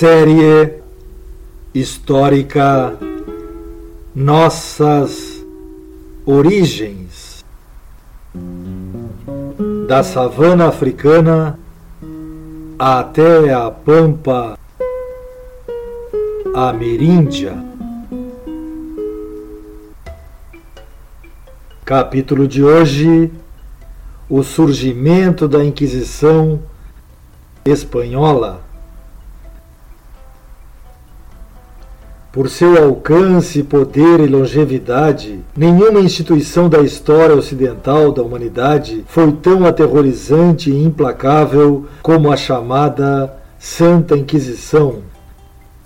Série histórica Nossas Origens da savana africana até a pampa ameríndia. Capítulo de hoje: O surgimento da Inquisição Espanhola. Por seu alcance, poder e longevidade, nenhuma instituição da história ocidental da humanidade foi tão aterrorizante e implacável como a chamada Santa Inquisição.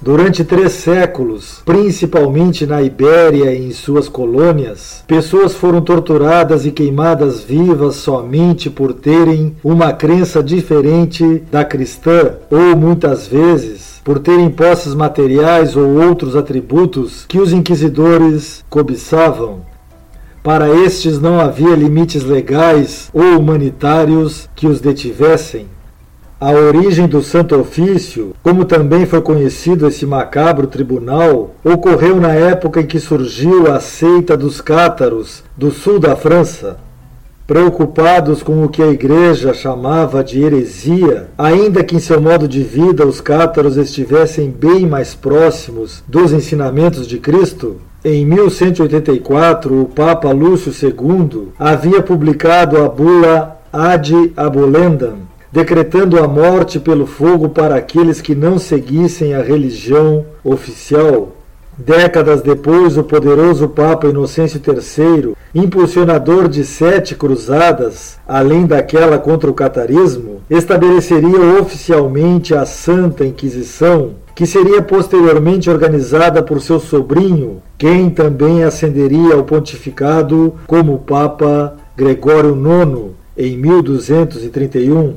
Durante três séculos, principalmente na Ibéria e em suas colônias, pessoas foram torturadas e queimadas vivas somente por terem uma crença diferente da cristã, ou muitas vezes por terem posses materiais ou outros atributos que os inquisidores cobiçavam. Para estes não havia limites legais ou humanitários que os detivessem. A origem do Santo Ofício, como também foi conhecido esse macabro tribunal, ocorreu na época em que surgiu a seita dos cátaros do sul da França. Preocupados com o que a Igreja chamava de heresia, ainda que em seu modo de vida os cátaros estivessem bem mais próximos dos ensinamentos de Cristo, em 1184 o Papa Lúcio II havia publicado a bula Ad Abolendam, decretando a morte pelo fogo para aqueles que não seguissem a religião oficial. Décadas depois, o poderoso Papa Inocêncio III, impulsionador de sete cruzadas, além daquela contra o catarismo, estabeleceria oficialmente a Santa Inquisição, que seria posteriormente organizada por seu sobrinho, quem também ascenderia ao pontificado como Papa Gregório IX em 1231.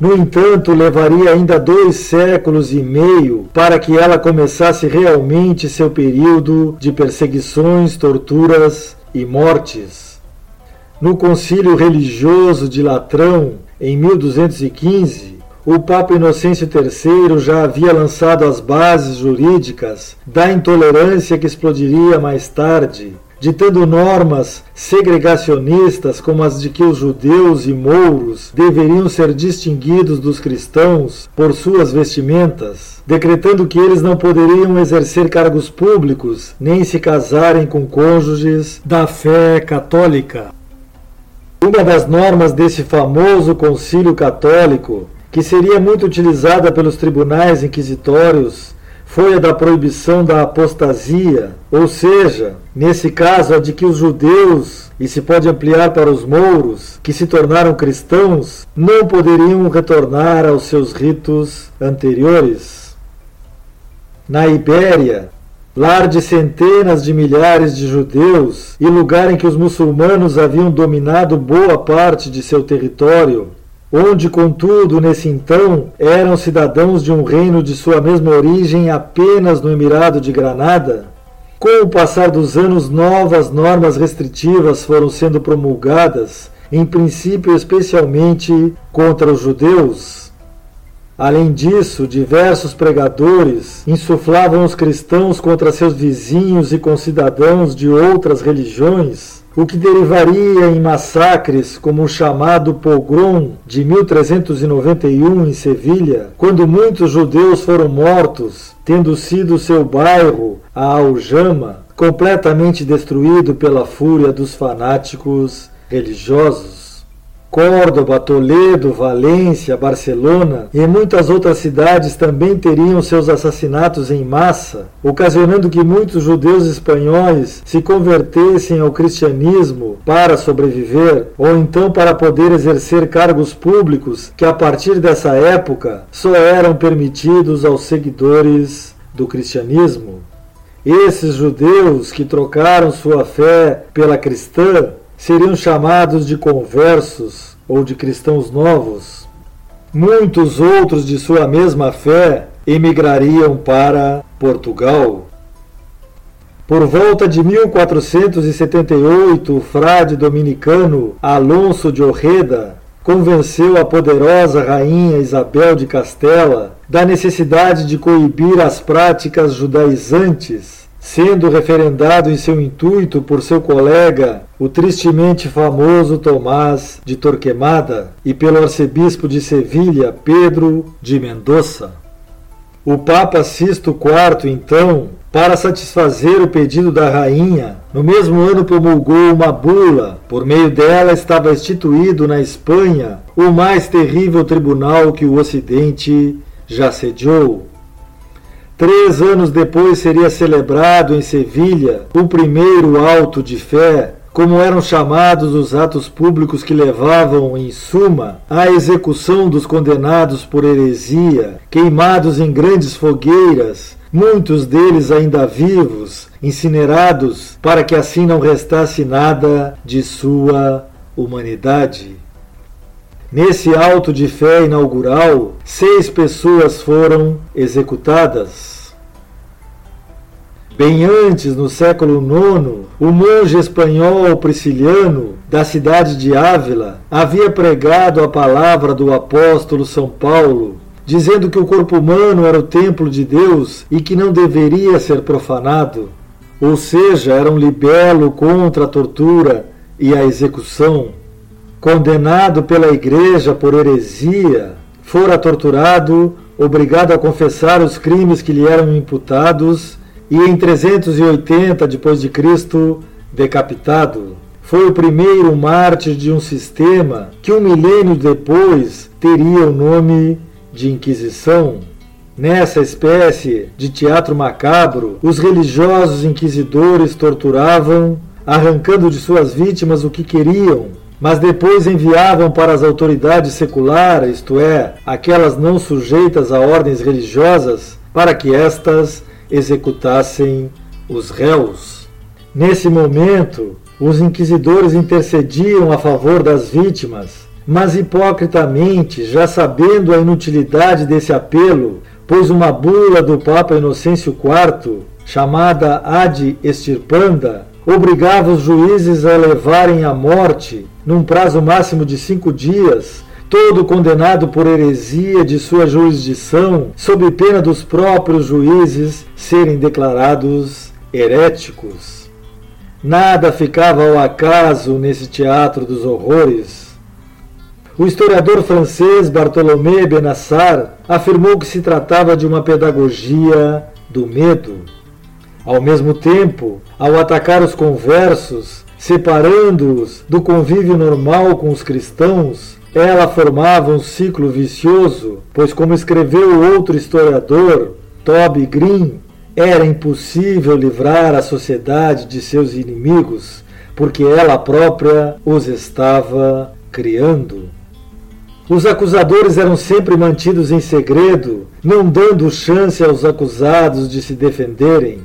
No entanto, levaria ainda dois séculos e meio para que ela começasse realmente seu período de perseguições, torturas e mortes. No concílio religioso de Latrão, em 1215, o Papa Inocêncio III já havia lançado as bases jurídicas da intolerância que explodiria mais tarde ditando normas segregacionistas como as de que os judeus e mouros deveriam ser distinguidos dos cristãos por suas vestimentas, decretando que eles não poderiam exercer cargos públicos nem se casarem com cônjuges da fé católica. Uma das normas desse famoso concílio católico, que seria muito utilizada pelos tribunais inquisitórios, foi a da proibição da apostasia, ou seja, nesse caso a de que os judeus, e se pode ampliar para os mouros, que se tornaram cristãos, não poderiam retornar aos seus ritos anteriores. Na Ibéria, lar de centenas de milhares de judeus e lugar em que os muçulmanos haviam dominado boa parte de seu território, onde, contudo, nesse então, eram cidadãos de um reino de sua mesma origem apenas no Emirado de Granada, com o passar dos anos, novas normas restritivas foram sendo promulgadas, em princípio especialmente contra os judeus. Além disso, diversos pregadores insuflavam os cristãos contra seus vizinhos e concidadãos de outras religiões o que derivaria em massacres como o chamado Pogrom de 1391 em Sevilha, quando muitos judeus foram mortos, tendo sido seu bairro, a Aljama, completamente destruído pela fúria dos fanáticos religiosos. Córdoba, Toledo, Valência, Barcelona e muitas outras cidades também teriam seus assassinatos em massa, ocasionando que muitos judeus espanhóis se convertessem ao cristianismo para sobreviver ou então para poder exercer cargos públicos que a partir dessa época só eram permitidos aos seguidores do cristianismo. Esses judeus que trocaram sua fé pela cristã seriam chamados de conversos ou de cristãos novos. Muitos outros de sua mesma fé emigrariam para Portugal. Por volta de 1478, o frade dominicano Alonso de Orreda convenceu a poderosa rainha Isabel de Castela da necessidade de coibir as práticas judaizantes sendo referendado em seu intuito por seu colega, o tristemente famoso Tomás de Torquemada, e pelo arcebispo de Sevilha, Pedro de Mendoza. O Papa Sisto IV, então, para satisfazer o pedido da rainha, no mesmo ano promulgou uma bula. Por meio dela estava instituído na Espanha o mais terrível tribunal que o Ocidente já sediou, Três anos depois seria celebrado em Sevilha o primeiro auto de fé, como eram chamados os atos públicos que levavam, em suma, à execução dos condenados por heresia, queimados em grandes fogueiras, muitos deles ainda vivos, incinerados, para que assim não restasse nada de sua humanidade. Nesse auto de fé inaugural, seis pessoas foram executadas. Bem antes, no século IX, o monge espanhol Prisciliano, da cidade de Ávila, havia pregado a palavra do apóstolo São Paulo, dizendo que o corpo humano era o templo de Deus e que não deveria ser profanado. Ou seja, era um libelo contra a tortura e a execução condenado pela igreja por heresia, fora torturado, obrigado a confessar os crimes que lhe eram imputados e em 380 depois de Cristo decapitado. Foi o primeiro mártir de um sistema que um milênio depois teria o nome de Inquisição. Nessa espécie de teatro macabro, os religiosos inquisidores torturavam, arrancando de suas vítimas o que queriam, mas depois enviavam para as autoridades seculares, isto é, aquelas não sujeitas a ordens religiosas, para que estas executassem os réus. Nesse momento, os inquisidores intercediam a favor das vítimas, mas hipocritamente, já sabendo a inutilidade desse apelo, pois uma bula do Papa Inocêncio IV, chamada Ad Estirpanda, obrigava os juízes a levarem à morte num prazo máximo de cinco dias, todo condenado por heresia de sua jurisdição, sob pena dos próprios juízes serem declarados heréticos. Nada ficava ao acaso nesse teatro dos horrores. O historiador francês Bartholomé Benassar afirmou que se tratava de uma pedagogia do medo. Ao mesmo tempo, ao atacar os conversos, separando-os do convívio normal com os cristãos, ela formava um ciclo vicioso, pois, como escreveu outro historiador, Toby Green, era impossível livrar a sociedade de seus inimigos, porque ela própria os estava criando. Os acusadores eram sempre mantidos em segredo, não dando chance aos acusados de se defenderem.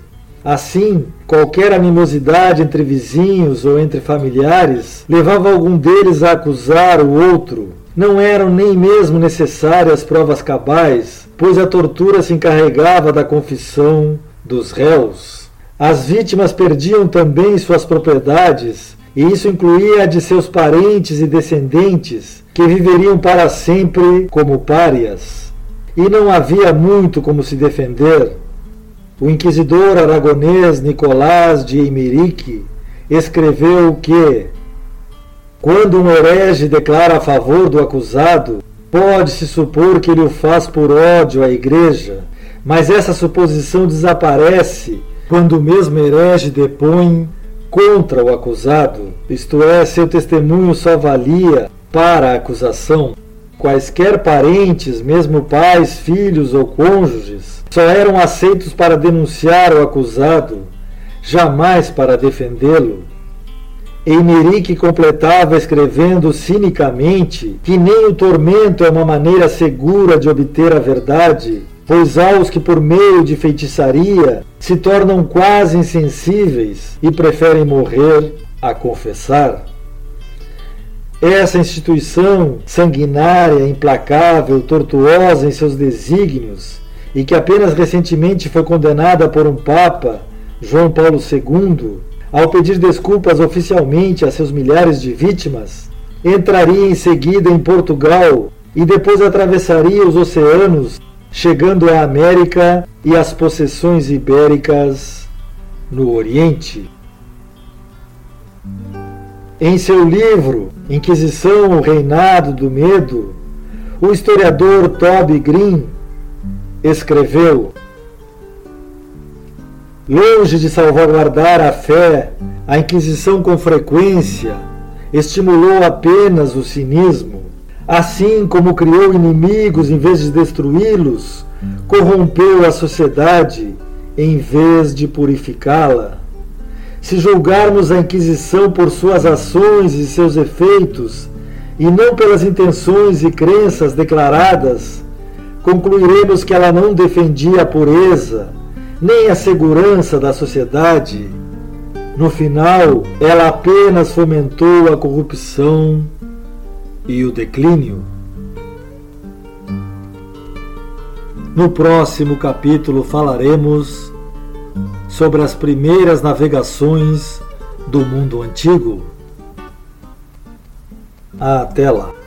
Assim, qualquer animosidade entre vizinhos ou entre familiares levava algum deles a acusar o outro. Não eram nem mesmo necessárias provas cabais, pois a tortura se encarregava da confissão dos réus. As vítimas perdiam também suas propriedades, e isso incluía a de seus parentes e descendentes, que viveriam para sempre como párias. E não havia muito como se defender. O inquisidor aragonês Nicolás de Emerique escreveu que, quando um herege declara a favor do acusado, pode-se supor que ele o faz por ódio à igreja, mas essa suposição desaparece quando o mesmo herege depõe contra o acusado, isto é, seu testemunho só valia para a acusação, quaisquer parentes, mesmo pais, filhos ou cônjuges, só eram aceitos para denunciar o acusado, jamais para defendê-lo. Eimerick completava escrevendo cinicamente que nem o tormento é uma maneira segura de obter a verdade, pois há os que, por meio de feitiçaria, se tornam quase insensíveis e preferem morrer a confessar. Essa instituição sanguinária, implacável, tortuosa em seus desígnios, e que apenas recentemente foi condenada por um Papa, João Paulo II, ao pedir desculpas oficialmente a seus milhares de vítimas, entraria em seguida em Portugal e depois atravessaria os oceanos, chegando à América e às possessões ibéricas no Oriente. Em seu livro Inquisição, o Reinado do Medo, o historiador Toby Green escreveu: Longe de salvaguardar a fé, a Inquisição com frequência estimulou apenas o cinismo. Assim como criou inimigos em vez de destruí-los, corrompeu a sociedade em vez de purificá-la. Se julgarmos a Inquisição por suas ações e seus efeitos, e não pelas intenções e crenças declaradas, concluiremos que ela não defendia a pureza, nem a segurança da sociedade. No final, ela apenas fomentou a corrupção e o declínio. No próximo capítulo falaremos sobre as primeiras navegações do mundo antigo. Até lá!